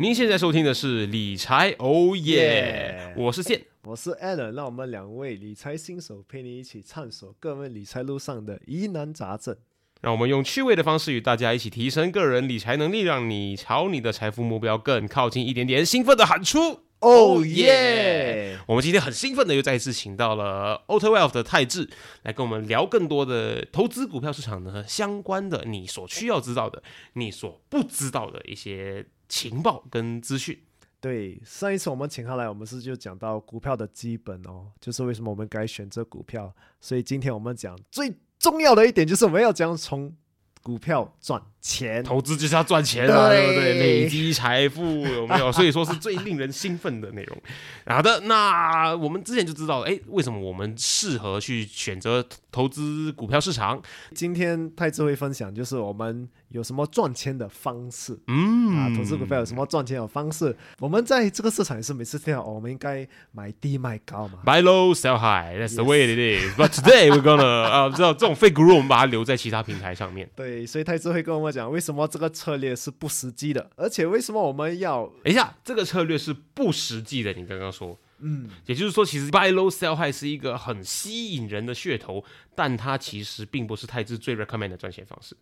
您现在收听的是理财哦耶，我是健。我是 Alan，让我们两位理财新手陪你一起探索各位理财路上的疑难杂症。让我们用趣味的方式与大家一起提升个人理财能力，让你朝你的财富目标更靠近一点点。兴奋的喊出哦耶！我们今天很兴奋的又再一次请到了 Auto Wealth 的泰智来跟我们聊更多的投资股票市场呢相关的你所需要知道的、你所不知道的一些情报跟资讯。对，上一次我们请他来，我们是就讲到股票的基本哦，就是为什么我们该选择股票。所以今天我们讲最重要的一点，就是我们要讲从股票赚钱。投资就是要赚钱嘛，对不对？累积财富有没有？所以说是最令人兴奋的内容。好的，那我们之前就知道了，哎，为什么我们适合去选择投资股票市场？今天太智会分享，就是我们有什么赚钱的方式。嗯啊，投资股票有什么赚钱的方式？我们在这个市场也是每次听到，哦，我们应该买低卖高嘛。Buy low, sell high. That's the way it is. But today we're gonna 啊，知道这种 fake guru 我们把它留在其他平台上面。对，所以太智会跟我们讲，为什么这个策略是不实际的，而且为什么我们要等一下，这个策略是不实际的。你刚刚说，嗯，也就是说，其实 buy low, sell high 是一个很吸引人的噱头，但它其实并不是泰智最 recommend 的赚钱方式。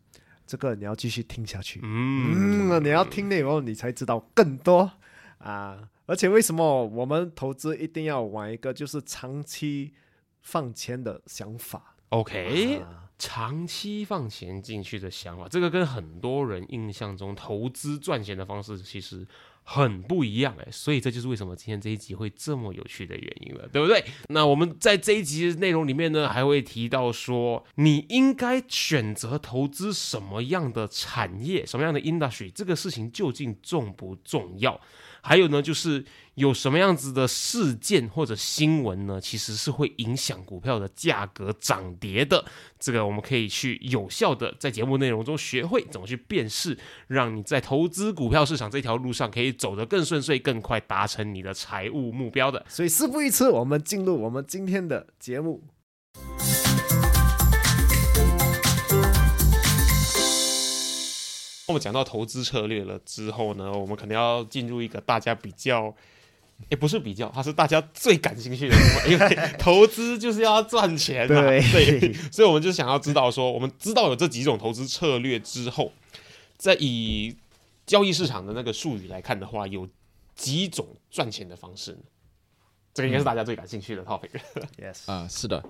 这个你要继续听下去。嗯，嗯，你要听了以后，你才知道更多啊！而且为什么我们投资一定要玩一个就是长期放钱的想法？OK，、啊长期放钱进去的想法，这个跟很多人印象中投资赚钱的方式其实很不一样哎，所以这就是为什么今天这一集会这么有趣的原因了，对不对？那我们在这一集的内容里面呢，还会提到说，你应该选择投资什么样的产业，什么样的 industry，这个事情究竟重不重要？还有呢，就是有什么样子的事件或者新闻呢，其实是会影响股票的价格涨跌的。这个我们可以去有效的在节目内容中学会怎么去辨识，让你在投资股票市场这条路上可以走得更顺遂、更快，达成你的财务目标的。所以事不宜迟，我们进入我们今天的节目。我们讲到投资策略了之后呢，我们可能要进入一个大家比较。也不是比较，它是大家最感兴趣的部分，因为 投资就是要赚钱嘛。对对，所以我们就想要知道说，我们知道有这几种投资策略之后，在以交易市场的那个术语来看的话，有几种赚钱的方式呢？这个应该是大家最感兴趣的 topic。Yes，啊，是的，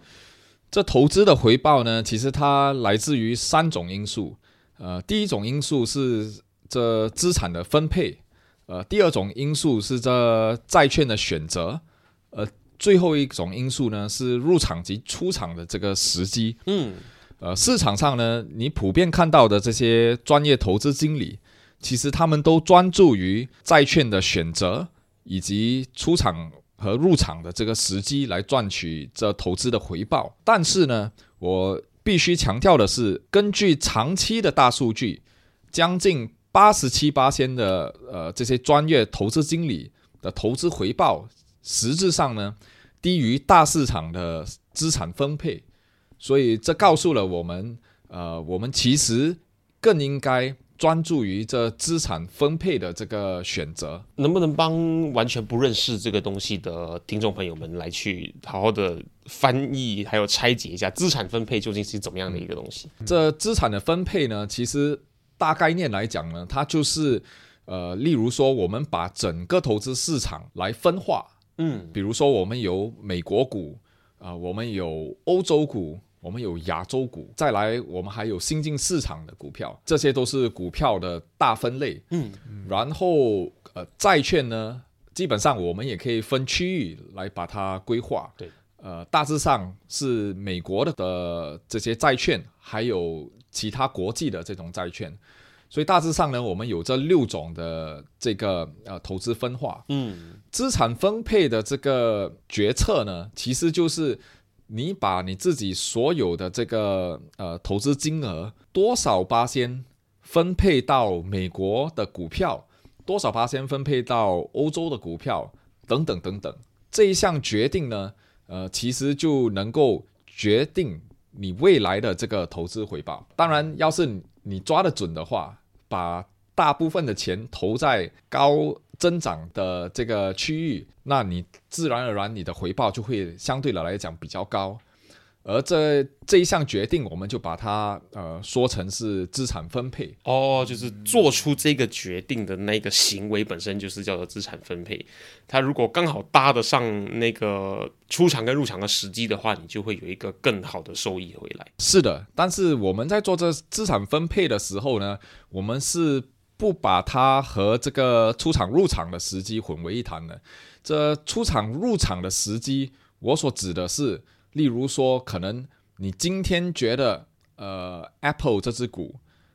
这投资的回报呢，其实它来自于三种因素。呃，第一种因素是这资产的分配，呃，第二种因素是这债券的选择，呃，最后一种因素呢是入场及出场的这个时机。嗯，呃，市场上呢，你普遍看到的这些专业投资经理，其实他们都专注于债券的选择以及出场和入场的这个时机来赚取这投资的回报。但是呢，我必须强调的是，根据长期的大数据，将近八十七八千的呃这些专业投资经理的投资回报，实质上呢低于大市场的资产分配。所以这告诉了我们，呃，我们其实更应该专注于这资产分配的这个选择。能不能帮完全不认识这个东西的听众朋友们来去好好的翻译，还有拆解一下资产分配究竟是怎么样的一个东西？这资产的分配呢，其实大概念来讲呢，它就是呃，例如说，我们把整个投资市场来分化，嗯，比如说我们有美国股，啊、我们有欧洲股，我们有亚洲股，再来我们还有新兴市场的股票，这些都是股票的大分类。嗯，然后呃，债券呢，基本上我们也可以分区域来把它规划。对，呃，大致上是美国的的这些债券，还有其他国际的这种债券。所以大致上呢，我们有这六种的这个呃投资分化。嗯，资产分配的这个决策呢，其实就是你把你自己所有的这个呃投资金额多少八仙分配到美国的股票，多少八仙分配到欧洲的股票，等等等等。这一项决定呢，呃，其实就能够决定你未来的这个投资回报。当然，要是你抓得准的话，把大部分的钱投在高增长的这个区域，那你自然而然你的回报就会相对的来讲比较高。而这这一项决定，我们就把它呃说成是资产分配。哦，就是做出这个决定的那个行为本身就是叫做资产分配。它如果刚好搭得上那个出场跟入场的时机的话，你就会有一个更好的收益回来。是的，但是我们在做这资产分配的时候呢，我们是不把它和这个出场入场的时机混为一谈了。这出场入场的时机，我所指的是，例如说，可能你今天觉得呃 Apple 这只股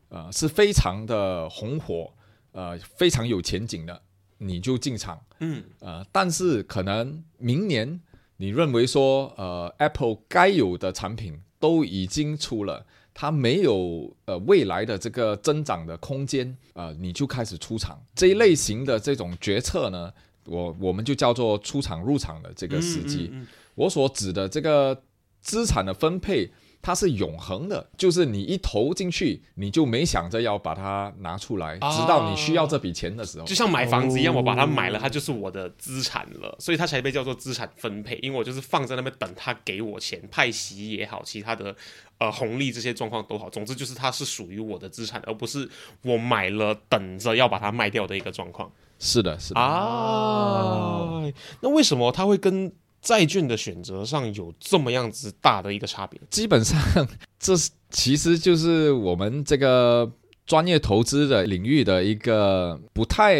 呃是非常的红火，呃非常有前景的，你就进场。嗯，呃，但是可能明年你认为说，呃，Apple 该有的产品都已经出了，它没有呃未来的这个增长的空间，呃，你就开始出场。这一类型的这种决策呢，我我们就叫做出场入场的这个时机。嗯嗯嗯我所指的这个资产的分配，它是永恒的，就是你一投进去，你就没想着要把它拿出来，啊直到你需要这笔钱的时候就。像买房子一样，哦我把它买了，它就是我的资产了，所以它才被叫做资产分配。因为我就是放在那边等它给我钱，派息也好，其他的呃红利这些状况都好，总之就是它是属于我的资产，而不是我买了等着要把它卖掉的一个状况是的，是的。啊。那为什么它会跟债券的选择上有这么样子大的一个差别？基本上，这是其实就是我们这个专业投资的领域的一个不太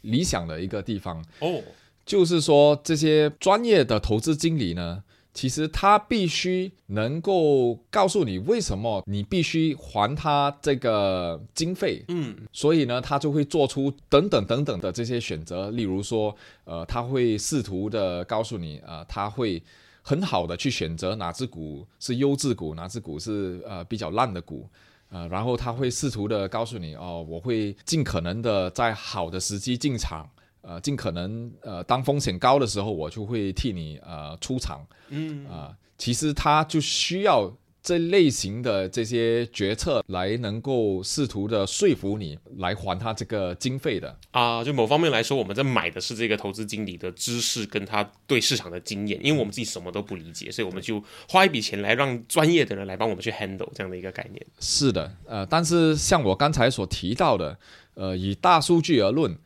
理想的一个地方，哦，就是说这些专业的投资经理呢，其实他必须能够告诉你为什么你必须还他这个经费，嗯，所以呢，他就会做出等等等等的这些选择，例如说，呃，他会试图的告诉你，呃，他会很好的去选择哪只股是优质股，哪只股是呃比较烂的股，呃，然后他会试图的告诉你，哦，我会尽可能的在好的时机进场，呃，尽可能呃当风险高的时候，我就会替你呃出场，嗯啊、其实他就需要这类型的这些决策来能够试图的说服你来还他这个经费的。啊，就某方面来说，我们在买的是这个投资经理的知识跟他对市场的经验，因为我们自己什么都不理解，所以我们就花一笔钱来让专业的人来帮我们去 handle 这样的一个概念。是的，呃，但是像我刚才所提到的，呃，以大数据而论，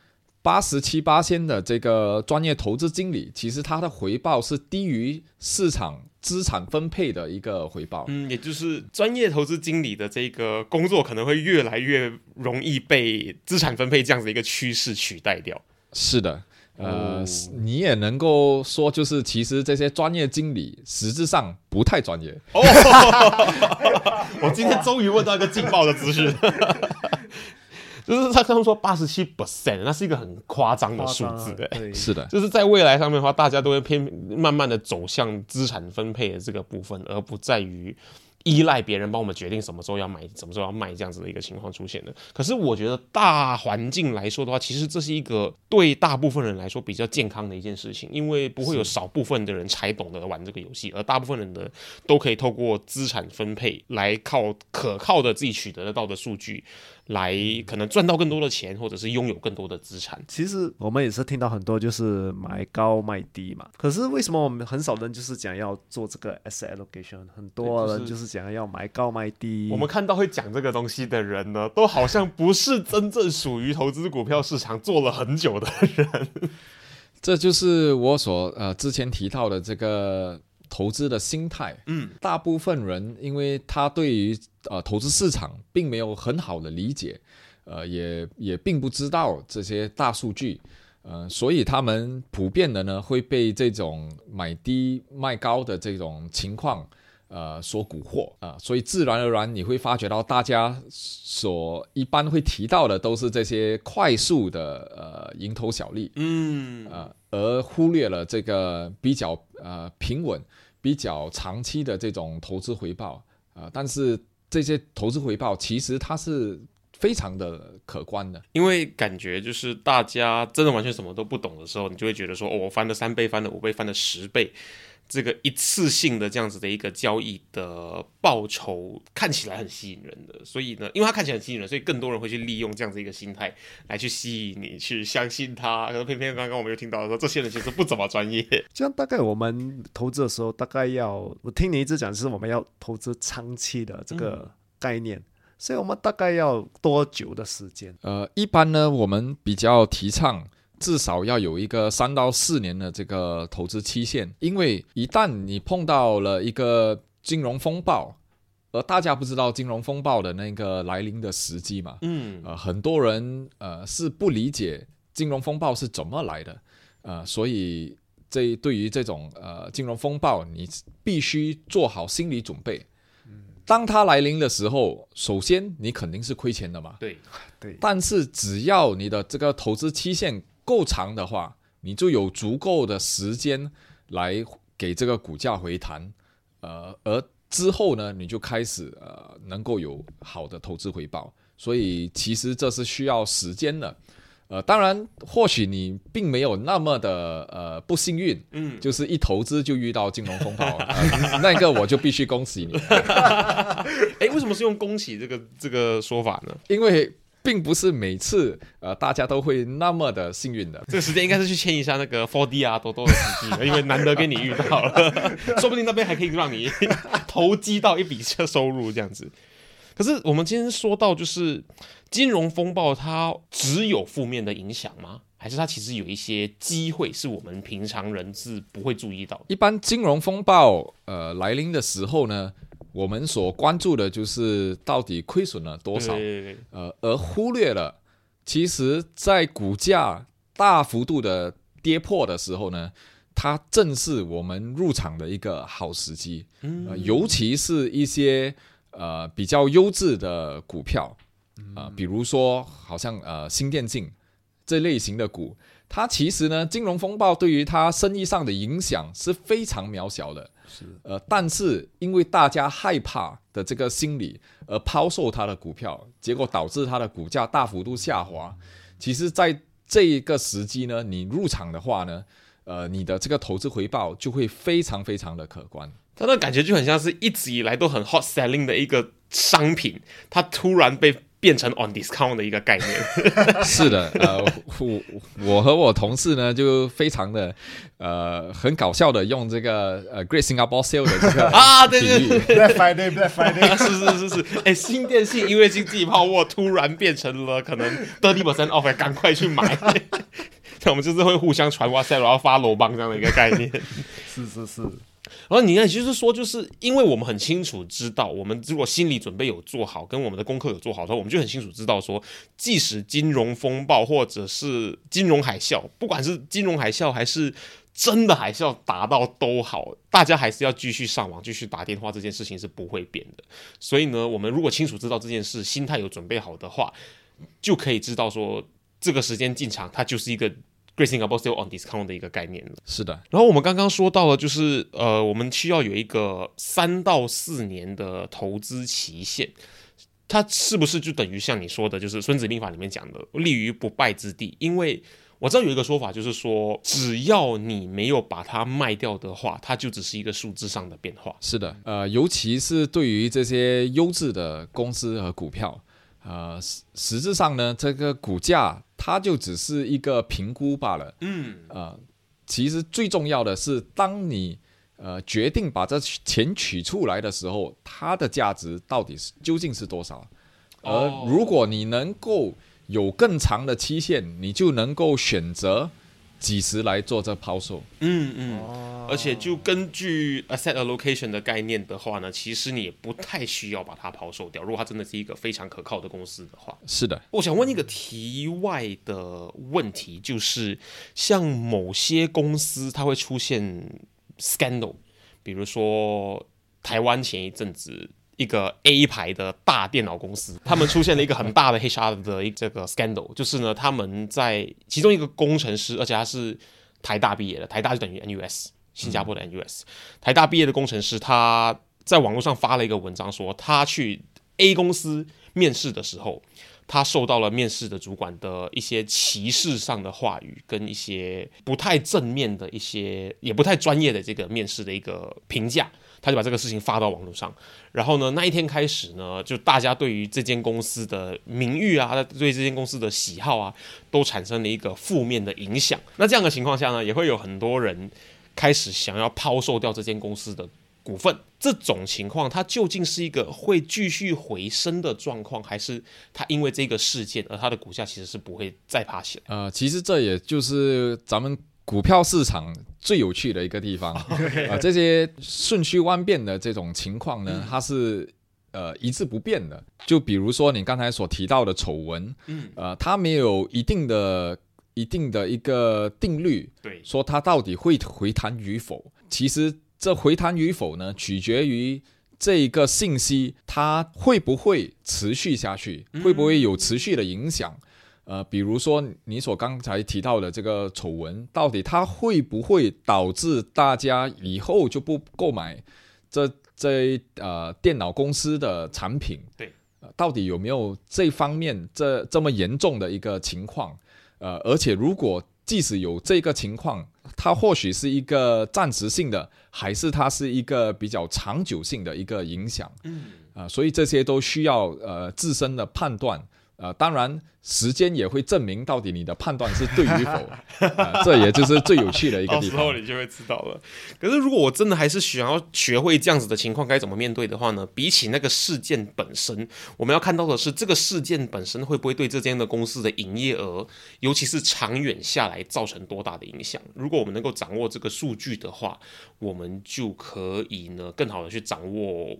八十七八千的这个专业投资经理，其实他的回报是低于市场资产分配的一个回报。嗯，也就是专业投资经理的这个工作可能会越来越容易被资产分配这样子的一个趋势取代掉。是的，呃，哦你也能够说，就是其实这些专业经理实质上不太专业。我今天终于问到一个劲爆的资讯，就是他刚刚说八十七 percent，那是一个很夸张的数字、欸，对，是的，就是在未来上面的话，大家都会偏慢慢的走向资产分配的这个部分，而不在于依赖别人帮我们决定什么时候要买、什么时候要卖这样子的一个情况出现的。可是我觉得大环境来说的话，其实这是一个对大部分人来说比较健康的一件事情，因为不会有少部分的人才懂得玩这个游戏，而大部分人的都可以透过资产分配来靠可靠的自己取得得到的数据。来可能赚到更多的钱，或者是拥有更多的资产。其实我们也是听到很多就是买高卖低嘛，可是为什么我们很少人就是讲要做这个 asset allocation，很多人就是讲要买高卖低。我们看到会讲这个东西的人呢，都好像不是真正属于投资股票市场做了很久的人。这就是我所呃之前提到的这个投资的心态。嗯，大部分人因为他对于呃投资市场并没有很好的理解，呃，也也并不知道这些大数据，呃，所以他们普遍的呢会被这种买低卖高的这种情况。呃，所蛊惑啊、所以自然而然你会发觉到，大家所一般会提到的都是这些快速的呃蝇头小利，嗯，呃，而忽略了这个比较呃平稳、比较长期的这种投资回报啊、呃但是这些投资回报其实它是非常的可观的。因为感觉就是大家真的完全什么都不懂的时候，你就会觉得说，哦，我翻了三倍，翻了五倍，翻了十倍，这个一次性的这样子的一个交易的报酬看起来很吸引人的，所以呢，因为它看起来很吸引人，所以更多人会去利用这样子一个心态来去吸引你去相信它。可是偏偏刚刚我们又听到说，这些人其实不怎么专业。这样大概我们投资的时候，大概要我听你一直讲，是我们要投资长期的这个概念，所以我们大概要多久的时间？呃，一般呢，我们比较提倡至少要有一个三到四年的这个投资期限，因为一旦你碰到了一个金融风暴，而大家不知道金融风暴的那个来临的时机嘛，嗯，呃，很多人呃是不理解金融风暴是怎么来的，呃，所以这对于这种呃金融风暴，你必须做好心理准备。当它来临的时候，首先你肯定是亏钱的嘛，对，对，但是只要你的这个投资期限够长的话，你就有足够的时间来给这个股价回弹，呃，而之后呢，你就开始呃能够有好的投资回报。所以其实这是需要时间的。呃，当然，或许你并没有那么的呃不幸运，嗯，就是一投资就遇到金融风暴，呃、那个我就必须恭喜你。哎，为什么是用恭喜这个这个说法呢？因为并不是每次呃大家都会那么的幸运的。这个时间应该是去签一下那个 Four D 啊多多的司机，因为难得跟你遇到了，说不定那边还可以让你 投机到一笔收入这样子。可是我们今天说到，就是金融风暴，它只有负面的影响吗？还是它其实有一些机会是我们平常人是不会注意到的？一般金融风暴呃来临的时候呢，我们所关注的就是到底亏损了多少，呃，而忽略了其实在股价大幅度的跌破的时候呢，它正是我们入场的一个好时机。嗯。呃，尤其是一些呃比较优质的股票，啊、比如说好像呃新电竞这类型的股，它其实呢，金融风暴对于它生意上的影响是非常渺小的。是呃，但是因为大家害怕的这个心理而抛售它的股票，结果导致它的股价大幅度下滑。其实，在这一个时机呢，你入场的话呢，呃，你的这个投资回报就会非常非常的可观。它的感觉就很像是一直以来都很 hot selling 的一个商品，它突然被变成 on discount 的一个概念。是的，呃，我我和我同事呢就非常的呃很搞笑的用这个呃 Great Singapore Sale 的这个啊对对比喻 Black Friday Black Friday，是是是是，哎、新电信因为经济泡沫突然变成了可能 thirty percent off，哎赶快去买。那我们就是会互相传 WhatsApp，然后发罗邦这样的一个概念。是是是，然后你看，就是说，就是因为我们很清楚知道，我们如果心理准备有做好，跟我们的功课有做好的话，我们就很清楚知道说，即使金融风暴或者是金融海啸，不管是金融海啸还是真的海啸达到都好，大家还是要继续上网、继续打电话，这件事情是不会变的。所以呢，我们如果清楚知道这件事，心态有准备好的话，就可以知道说，这个时间进场，它就是一个 Great Singapore Sale on Discount 的一个概念了。是的，然后我们刚刚说到了，就是呃，我们需要有一个三到四年的投资期限，它是不是就等于像你说的，就是《孙子兵法》里面讲的“立于不败之地”？因为我知道有一个说法，就是说，只要你没有把它卖掉的话，它就只是一个数字上的变化。是的，呃，尤其是对于这些优质的公司和股票，呃，实实质上呢，这个股价它就只是一个评估罢了。嗯，呃，其实最重要的是，当你呃决定把这钱取出来的时候，它的价值到底是究竟是多少？而哦如果你能够有更长的期限，你就能够选择几时来做这抛售。嗯嗯。哦而且就根据 asset allocation 的概念的话呢，其实你也不太需要把它抛售掉。如果它真的是一个非常可靠的公司的话，是的，我想问一个题外的问题，就是像某些公司它会出现 scandal，比如说台湾前一阵子。一个 A 牌的大电脑公司，他们出现了一个很大的 HR 的一这个 scandal，就是呢，他们在其中一个工程师，而且他是台大毕业的，台大就等于 NUS，新加坡的 NUS，、台大毕业的工程师，他在网络上发了一个文章说，他去 A 公司面试的时候，他受到了面试的主管的一些歧视上的话语，跟一些不太正面的一些，也不太专业的这个面试的一个评价，他就把这个事情发到网络上。然后呢，那一天开始呢，就大家对于这间公司的名誉啊，对这间公司的喜好啊，都产生了一个负面的影响。那这样的情况下呢，也会有很多人开始想要抛售掉这间公司的股份。这种情况，它究竟是一个会继续回升的状况，还是它因为这个事件而它的股价其实是不会再爬起来？呃，其实这也就是咱们股票市场最有趣的一个地方 啊、这些瞬息万变的这种情况呢，它是呃一字不变的。就比如说你刚才所提到的丑闻，嗯，呃，它没有一定的一定的一个定律，对，说它到底会回弹与否。其实这回弹与否呢，取决于这一个信息它会不会持续下去，会不会有持续的影响。呃，比如说你所刚才提到的这个丑闻，到底它会不会导致大家以后就不购买这这呃电脑公司的产品？对呃，到底有没有这方面这这么严重的一个情况？呃，而且如果即使有这个情况，它或许是一个暂时性的，还是它是一个比较长久性的一个影响？嗯，啊、所以这些都需要呃自身的判断。呃，当然，时间也会证明到底你的判断是对与否，这也就是最有趣的一个地方。时候你就会知道了。可是如果我真的还是想要学会这样子的情况该怎么面对的话呢？比起那个事件本身，我们要看到的是这个事件本身会不会对这间的公司的营业额，尤其是长远下来造成多大的影响。如果我们能够掌握这个数据的话，我们就可以呢更好的去掌握。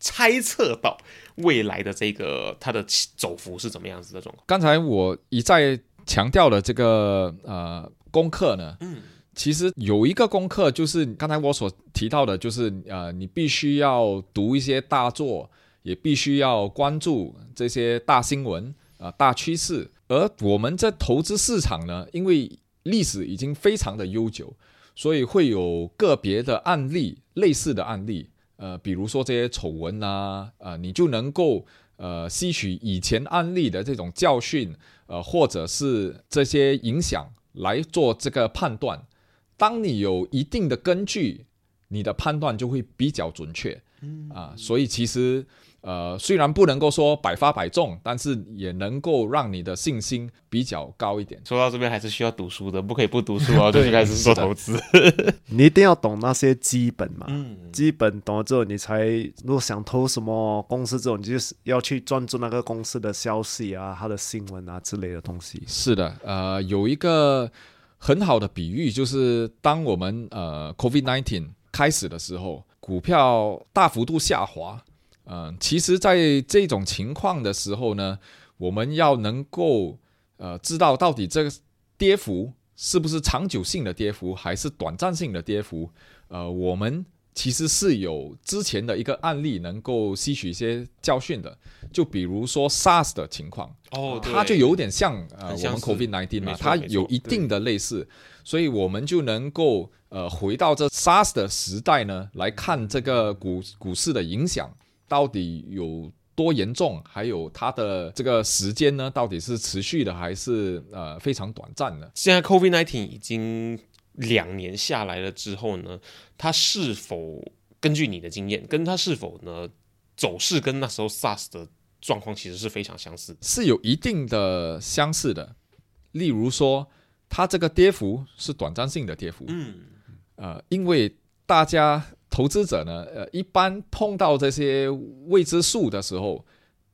猜测到未来的这个它的起走幅是怎么样子的状况？刚才我一再强调的这个呃功课呢，嗯，其实有一个功课就是刚才我所提到的，就是呃你必须要读一些大作，也必须要关注这些大新闻啊、呃大趋势。而我们在投资市场呢，因为历史已经非常的悠久，所以会有个别的案例，类似的案例。呃，比如说这些丑闻啊，呃，你就能够呃吸取以前案例的这种教训，呃，或者是这些影响来做这个判断。当你有一定的根据，你的判断就会比较准确。啊，所以其实呃，虽然不能够说百发百中，但是也能够让你的信心比较高一点。说到这边还是需要读书的，不可以不读书啊，就去开始做投资。你一定要懂那些基本嘛，嗯，基本懂了之后，你才如果想投什么公司这种，你就是要去专注那个公司的消息啊、它的新闻啊之类的东西。是的，呃，有一个很好的比喻，就是当我们呃 COVID nineteen 开始的时候，股票大幅度下滑。嗯、其实，在这种情况的时候呢，我们要能够呃知道到底这个跌幅是不是长久性的跌幅，还是短暂性的跌幅。呃，我们其实是有之前的一个案例能够吸取一些教训的，就比如说 SARS 的情况。哦，它就有点像呃我们 COVID nineteen 嘛，它有一定的类似，所以我们就能够呃回到这 SARS 的时代呢，来看这个股股市的影响到底有多严重，还有它的这个时间呢，到底是持续的还是呃非常短暂的？现在 COVID nineteen 已经两年下来了之后呢，它是否根据你的经验，跟它是否呢走势跟那时候 SARS 的状况其实是非常相似。是有一定的相似的。例如说，它这个跌幅是短暂性的跌幅，嗯，呃，因为大家投资者呢，呃，一般碰到这些未知数的时候，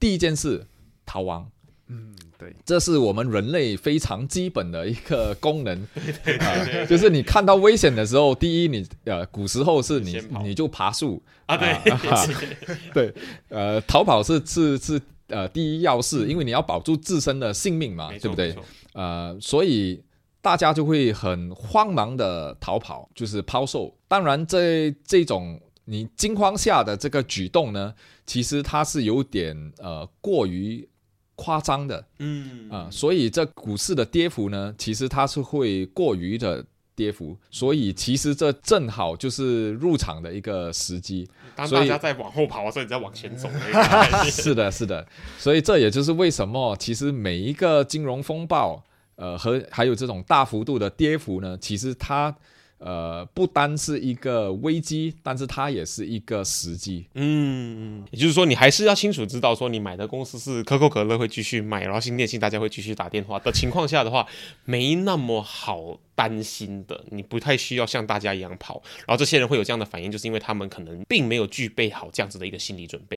第一件事逃亡，嗯，对，这是我们人类非常基本的一个功能，啊，就是你看到危险的时候，第一你呃，古时候是你你就爬树。啊，对，啊 对，呃，逃跑是是是呃第一要事，因为你要保住自身的性命嘛，没对不对？呃，所以大家就会很慌忙的逃跑，就是抛售。当然这，这种你惊慌下的这个举动呢，其实它是有点呃过于夸张的嗯啊、所以这股市的跌幅呢，其实它是会过于的跌幅，所以其实这正好就是入场的一个时机。当大家在往后跑的时候，你在往前走 是的，是的，所以这也就是为什么其实每一个金融风暴，呃，和还有这种大幅度的跌幅呢，其实它呃不单是一个危机，但是它也是一个时机。嗯，也就是说，你还是要清楚知道，说你买的公司是可口可乐会继续卖，然后新电信大家会继续打电话的情况下的话，没那么好担心的。你不太需要像大家一样跑，然后这些人会有这样的反应，就是因为他们可能并没有具备好这样子的一个心理准备。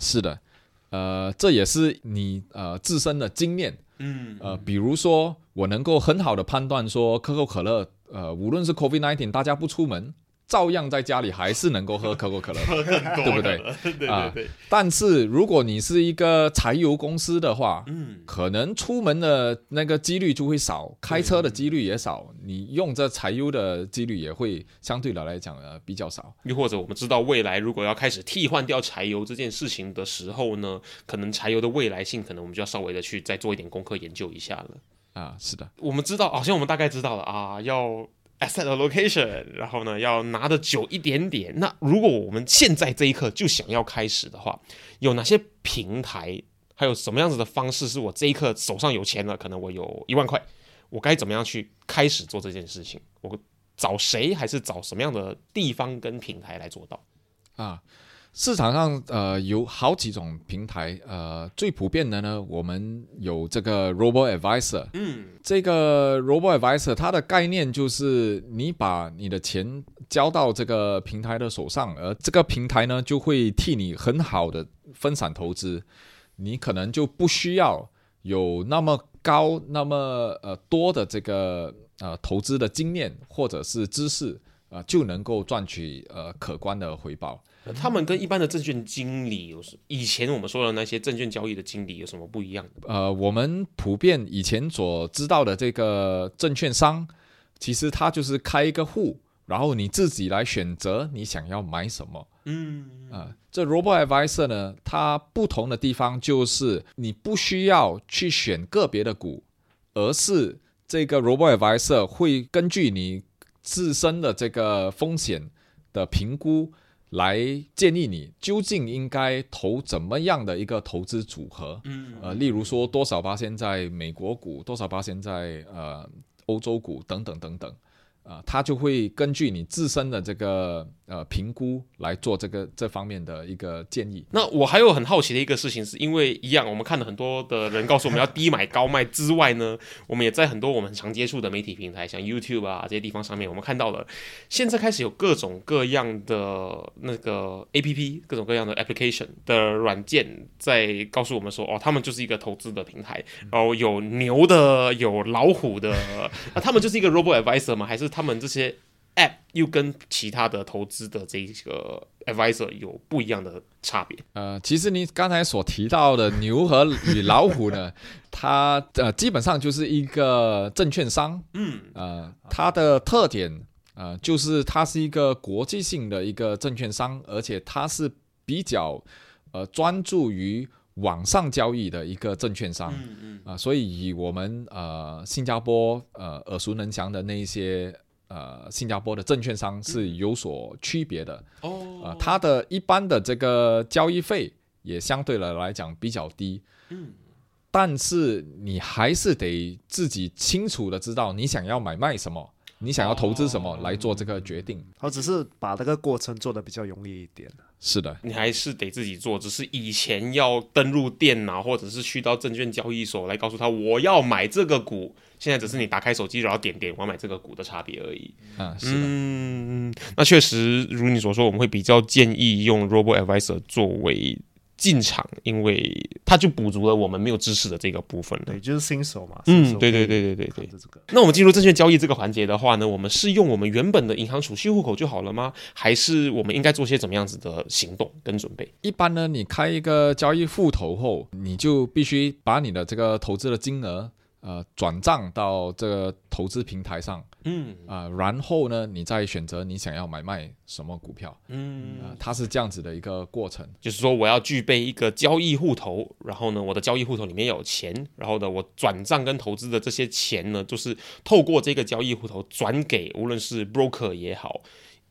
是的，呃，这也是你呃自身的经验。嗯，呃，比如说，我能够很好的判断说，可口可乐，呃，无论是 COVID nineteen，大家不出门，照样在家里还是能够喝 可口可乐，对不对？对对啊对，但是如果你是一个柴油公司的话，嗯，可能出门的那个几率就会少，开车的几率也少，你用这柴油的几率也会相对的来讲呃比较少。又或者我们知道未来如果要开始替换掉柴油这件事情的时候呢，可能柴油的未来性，可能我们就要稍微的去再做一点功课研究一下了。啊，是的，我们知道，好像我们大概知道了啊，要 asset allocation，然后呢，要拿的久一点点。那如果我们现在这一刻就想要开始的话，有哪些平台，还有什么样子的方式，是我这一刻手上有钱了，可能我有一万块，我该怎么样去开始做这件事情？我找谁，还是找什么样的地方跟平台来做到？啊，市场上呃有好几种平台，呃最普遍的呢，我们有这个 Robo Advisor，嗯，这个 Robo Advisor 它的概念就是你把你的钱交到这个平台的手上，而这个平台呢就会替你很好的分散投资，你可能就不需要有那么高、那么呃多的这个呃投资的经验或者是知识，呃就能够赚取呃可观的回报。他们跟一般的证券经理有什？以前我们说的那些证券交易的经理有什么不一样的？呃，我们普遍以前所知道的这个证券商，其实他就是开一个户，然后你自己来选择你想要买什么。嗯，啊、这 Robo Advisor 呢，它不同的地方就是你不需要去选个别的股，而是这个 Robo Advisor 会根据你自身的这个风险的评估，来建议你究竟应该投怎么样的一个投资组合。嗯呃，例如说多少八现在美国股，多少八现在呃欧洲股等等等等。啊，他就会根据你自身的这个呃评估来做这个这方面的一个建议。那我还有很好奇的一个事情，是因为一样，我们看了很多的人告诉我们要低买高卖之外呢，我们也在很多我们常接触的媒体平台，像 YouTube 啊这些地方上面，我们看到了现在开始有各种各样的那个 APP，各种各样的 application 的软件在告诉我们说，哦，他们就是一个投资的平台，然后有牛的，有老虎的，那他们就是一个 robo advisor 吗？还是他们这些 app 又跟其他的投资的这个 advisor 有不一样的差别？呃，其实你刚才所提到的牛和与老虎呢，它呃基本上就是一个证券商，嗯，呃，它的特点呃就是它是一个国际性的一个证券商，而且它是比较呃专注于网上交易的一个证券商，嗯嗯。啊、所以以我们呃新加坡呃耳熟能详的那一些呃新加坡的证券商是有所区别的，哦。呃，它的一般的这个交易费也相对的来讲比较低，嗯，但是你还是得自己清楚的知道你想要买卖什么，你想要投资什么来做这个决定。我只是把这个过程做的比较容易一点。是的，你还是得自己做，只是以前要登录电脑或者是去到证券交易所来告诉他我要买这个股，现在只是你打开手机然后点点我要买这个股的差别而已。啊、是的。嗯，那确实如你所说，我们会比较建议用 Robo Advisor 作为进场，因为它就补足了我们没有知识的这个部分了。对，就是新手嘛。嗯对对对对对对。那我们进入证券交易这个环节的话呢，我们是用我们原本的银行储蓄户口就好了吗？还是我们应该做些怎么样子的行动跟准备？一般呢，你开一个交易户头后，你就必须把你的这个投资的金额呃转账到这个投资平台上嗯。啊、然后呢，你再选择你想要买卖什么股票。嗯。啊、它是这样子的一个过程。就是说我要具备一个交易户头，然后呢，我的交易户头里面有钱，然后呢，我转账跟投资的这些钱呢，就是透过这个交易户头转给无论是 broker 也好，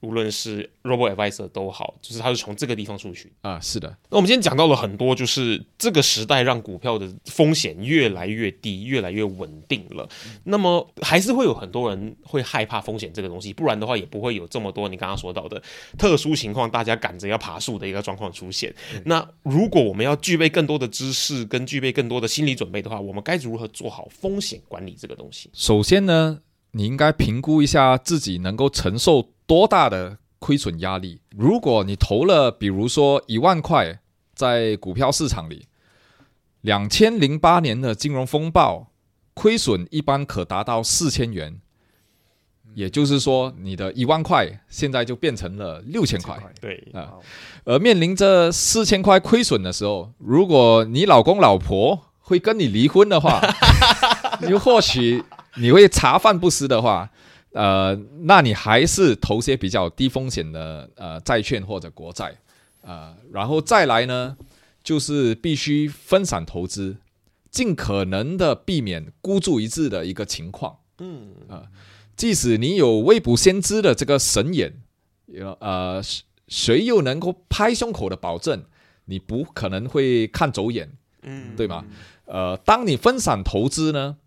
无论是 robo advisor 都好，就是它是从这个地方出去。啊，是的，那我们今天讲到了很多，就是这个时代让股票的风险越来越低，越来越稳定了。那么还是会有很多人会害怕风险这个东西，不然的话也不会有这么多你刚刚说到的特殊情况，大家赶着要爬树的一个状况出现。那如果我们要具备更多的知识跟具备更多的心理准备的话，我们该如何做好风险管理这个东西？首先呢，你应该评估一下自己能够承受多大的亏损压力。如果你投了，比如说一万块在股票市场里，两千零八年的金融风暴，亏损一般可达到四千元，也就是说，你的一万块现在就变成了六千块。对，啊，而面临着四千块亏损的时候，如果你老公老婆会跟你离婚的话，你或许你会茶饭不思的话，呃，那你还是投些比较低风险的呃债券或者国债，呃，然后再来呢，就是必须分散投资，尽可能的避免孤注一掷的一个情况。嗯即使你有未卜先知的这个神眼，有呃，谁谁又能够拍胸口的保证你不可能会看走眼，嗯，对吗？呃，当你分散投资呢，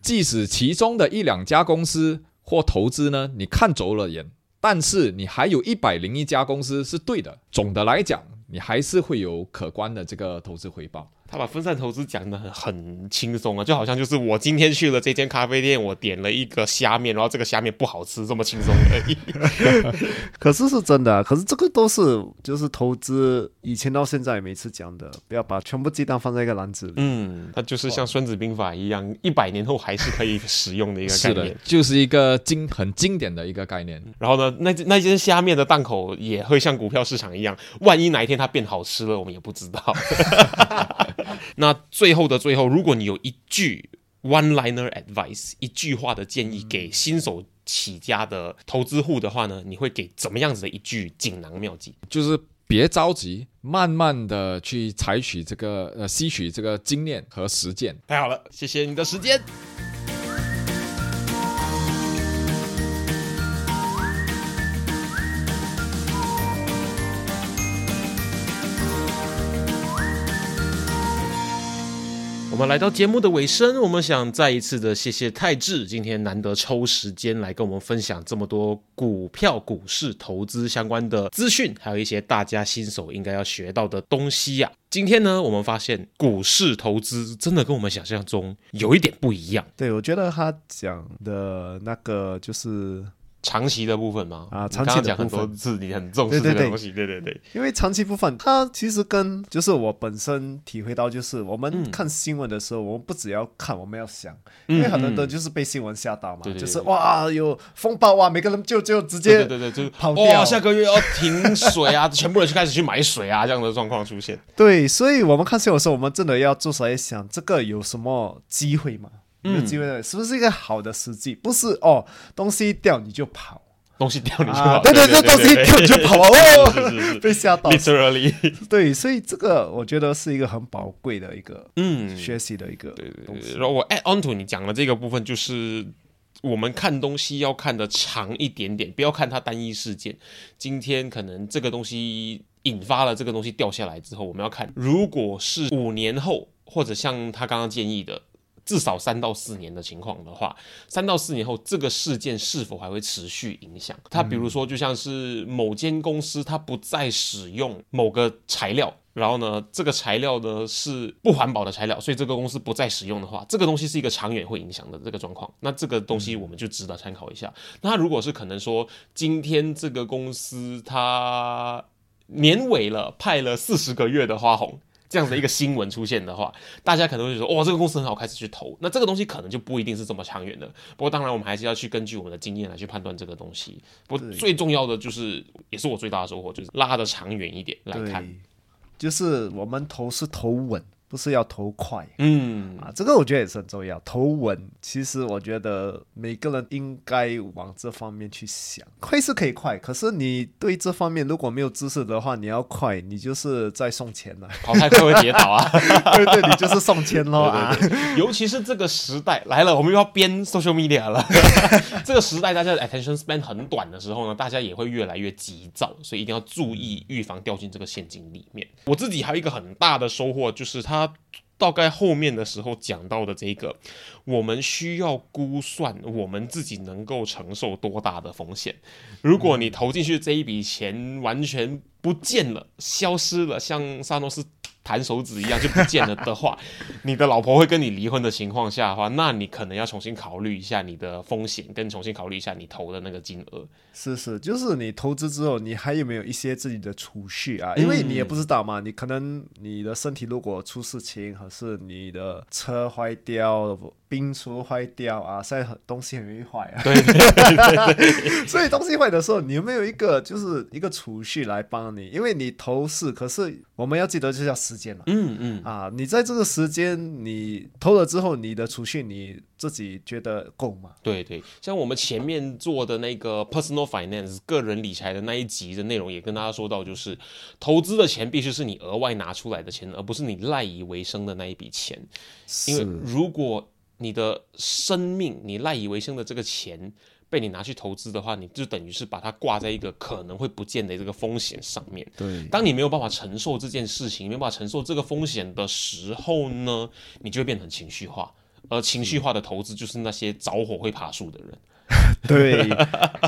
即使其中的一两家公司或投资呢，你看走了眼，但是你还有一百零一家公司是对的，总的来讲，你还是会有可观的这个投资回报。他把分散投资讲的很很轻松啊，就好像就是我今天去了这间咖啡店，我点了一个虾面，然后这个虾面不好吃，这么轻松而已。可是是真的啊、可是这个都是就是投资，以前到现在每次讲的，不要把全部鸡蛋放在一个篮子里。嗯，它就是像《孙子兵法》一样，一百年后还是可以使用的一个概是的念。，就是一个经很经典的一个概念。然后呢，那那间虾面的档口也会像股票市场一样，万一哪一天它变好吃了，我们也不知道。那最后的最后，如果你有一句 one-liner advice，一句话的建议给新手起家的投资户的话呢，你会给怎么样子的一句锦囊妙计？就是别着急，慢慢的去采取这个呃吸取这个经验和实践。太好了，谢谢你的时间。我们来到节目的尾声，我们想再一次的谢谢泰志，今天难得抽时间来跟我们分享这么多股票、股市投资相关的资讯，还有一些大家新手应该要学到的东西呀、今天呢，我们发现股市投资真的跟我们想象中有一点不一样。对，我觉得他讲的那个就是长期的部分吗？啊长期的部分。讲很多次，你很重视这个东西，对对对，因为长期部分，它其实跟就是我本身体会到，就是我们嗯看新闻的时候，我们不只要看，我们要想，嗯因为很多人嗯就是被新闻吓到嘛，就是哇有风暴哇，每个人就就直接对对对对，就跑掉。哇，下个月要停水啊，全部人就开始去买水啊，这样的状况出现。对，所以我们看新闻的时候，我们真的要坐下来想，这个有什么机会吗？有没有机会的，是不是一个好的时机？不是哦，东西掉你就跑东西掉你就啊！跑，对对对，东西掉你就跑 哦，被吓到。，literally，对，所以这个我觉得是一个很宝贵的一个嗯，学习的一个对对对。东西。然后我 add on to 你讲的这个部分，就是我们看东西要看的长一点点，不要看它单一事件。今天可能这个东西引发了这个东西掉下来之后，我们要看，如果是五年后，或者像他刚刚建议的。至少三到四年的情况的话，三到四年后这个事件是否还会持续影响？它比如说，就像是某间公司它不再使用某个材料，然后呢，这个材料呢是不环保的材料，所以这个公司不再使用的话，这个东西是一个长远会影响的这个状况。那这个东西我们就值得参考一下。那如果是可能说，今天这个公司它年尾了，派了四十个月的花红。这样的一个新闻出现的话，大家可能会说，哇，这个公司很好，开始去投。那这个东西可能就不一定是这么长远的。不过当然，我们还是要去根据我们的经验来去判断这个东西。不过最重要的就是，也是我最大的收获，就是拉的长远一点来看。就是我们投是投稳，不是要投快嗯，啊。这个我觉得也是很重要。投稳，其实我觉得每个人应该往这方面去想。快是可以快，可是你对这方面如果没有知识的话，你要快，你就是在送钱了。跑太快会跌倒啊。对对，你就是送钱喽啊。对对对，尤其是这个时代来了，我们又要编 social media 了。这个时代，大家的 attention span 很短的时候呢，大家也会越来越急躁，所以一定要注意预防掉进这个陷阱里面。我自己还有一个很大的收获，就是他他大概后面的时候讲到的这个，我们需要估算我们自己能够承受多大的风险。如果你投进去这一笔钱完全不见了、消失了，像萨诺斯弹手指一样就不见了的话，你的老婆会跟你离婚的情况下的话，那你可能要重新考虑一下你的风险，跟重新考虑一下你投的那个金额。是是，就是你投资之后，你还有没有一些自己的储蓄啊？因为你也不知道嘛，你可能你的身体如果出事情，还是你的车坏掉、冰橱坏掉啊，现在很东西很容易坏啊。对对对 所以东西坏的时候，你有没有一个就是一个储蓄来帮你？因为你投是，可是我们要记得就是要时间嘛。嗯嗯，啊，你在这个时间你投了之后，你的储蓄你自己觉得够吗？对对，像我们前面做的那个 personal finance 个人理财的那一集的内容，也跟大家说到，就是投资的钱必须是你额外拿出来的钱，而不是你赖以为生的那一笔钱。因为如果你的生命、你赖以为生的这个钱被你拿去投资的话，你就等于是把它挂在一个可能会不见的这个风险上面。对当你没有办法承受这件事情，没有办法承受这个风险的时候呢，你就会变成情绪化。而情绪化的投资就是那些着火会爬树的人。对，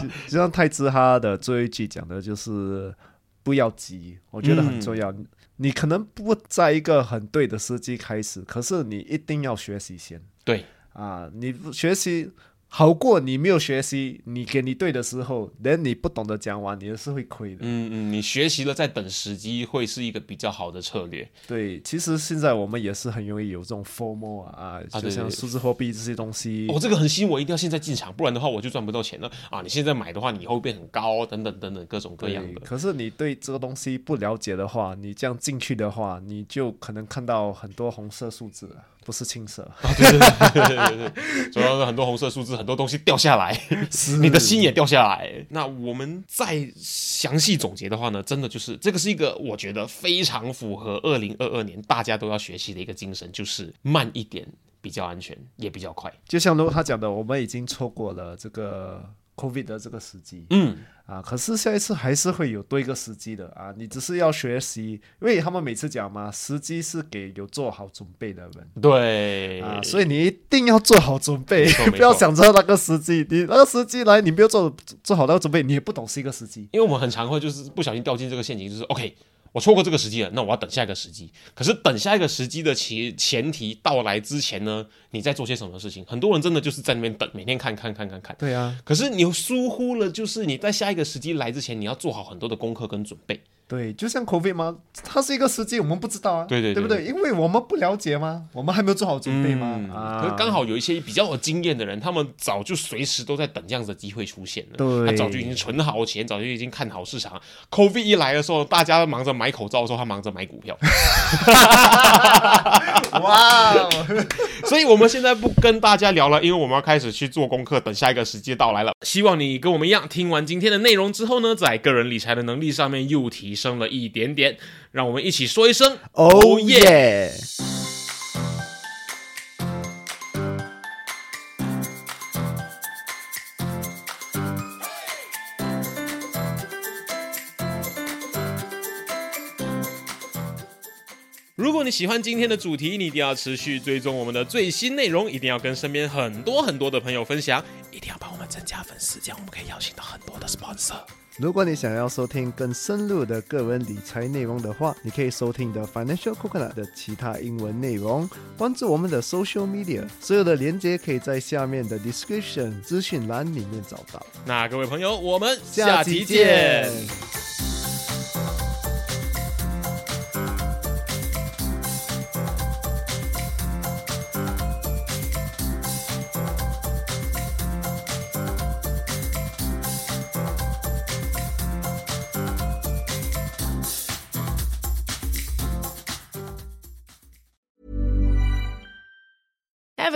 就就像泰兹哈的最后一句讲的就是不要急，我觉得很重要。你可能不在一个很对的时机开始，可是你一定要学习先对，啊！你不学习好过你没有学习，你给你对的时候，连你不懂得讲完，你也是会亏的。嗯嗯，你学习了再等时机，会是一个比较好的策略。对，其实现在我们也是很容易有这种 FOMO 啊，就像数字货币这些东西。哦，这个很吸引我，一定要现在进场，不然的话我就赚不到钱了啊！你现在买的话，你以后会变很高，等等等等各种各样的。可是你对这个东西不了解的话，你这样进去的话，你就可能看到很多红色数字了，不是青色。对对对对，主要是很多红色数字，很多东西掉下来，你的心也掉下来。那我们再详细总结的话呢，真的就是这个是一个我觉得非常符合二零二二年大家都要学习的一个精神，就是慢一点比较安全，也比较快。就像如他讲的，我们已经错过了这个 COVID 的这个时机。嗯，啊，可是下一次还是会有多一个时机的啊，你只是要学习，因为他们每次讲嘛，时机是给有做好准备的人。对啊，所以你一定要做好准备，不要想着那个时机，你那个时机来，你没有做做好那个准备，你也不懂是一个时机。因为我们很常会就是不小心掉进这个陷阱，就是 OK，我错过这个时机了，那我要等下一个时机。可是等下一个时机的前前提到来之前呢，你在做些什么事情？很多人真的就是在那边等，每天看看看看看。对啊，可是你疏忽了，就是你在下一个时机来之前，你要做好很多的功课跟准备。对，就像 COVID 吗，它是一个时机，我们不知道啊，对对对对不对？因为我们不了解吗，我们还没有做好准备吗，嗯啊，可是刚好有一些比较有经验的人，他们早就随时都在等这样子的机会出现了。对他早就已经存好钱，早就已经看好市场。COVID 一来的时候，大家忙着买口罩的时候，他忙着买股票。哇哦，所以我们现在不跟大家聊了，因为我们要开始去做功课，等下一个时机到来了。希望你跟我们一样，听完今天的内容之后呢，在个人理财的能力上面又提升了一点点。让我们一起说一声哦耶！如果你喜欢今天的主题，你一定要持续追踪我们的最新内容，一定要跟身边很多很多的朋友分享，一定要帮我们增加粉丝，这样我们可以邀请到很多的 sponsor。如果你想要收听更深入的个人理财内容的话，你可以收听的 Financial Coconut 的其他英文内容，关注我们的 Social Media，所有的连接可以在下面的 Description 资讯栏里面找到。那各位朋友，我们下期见。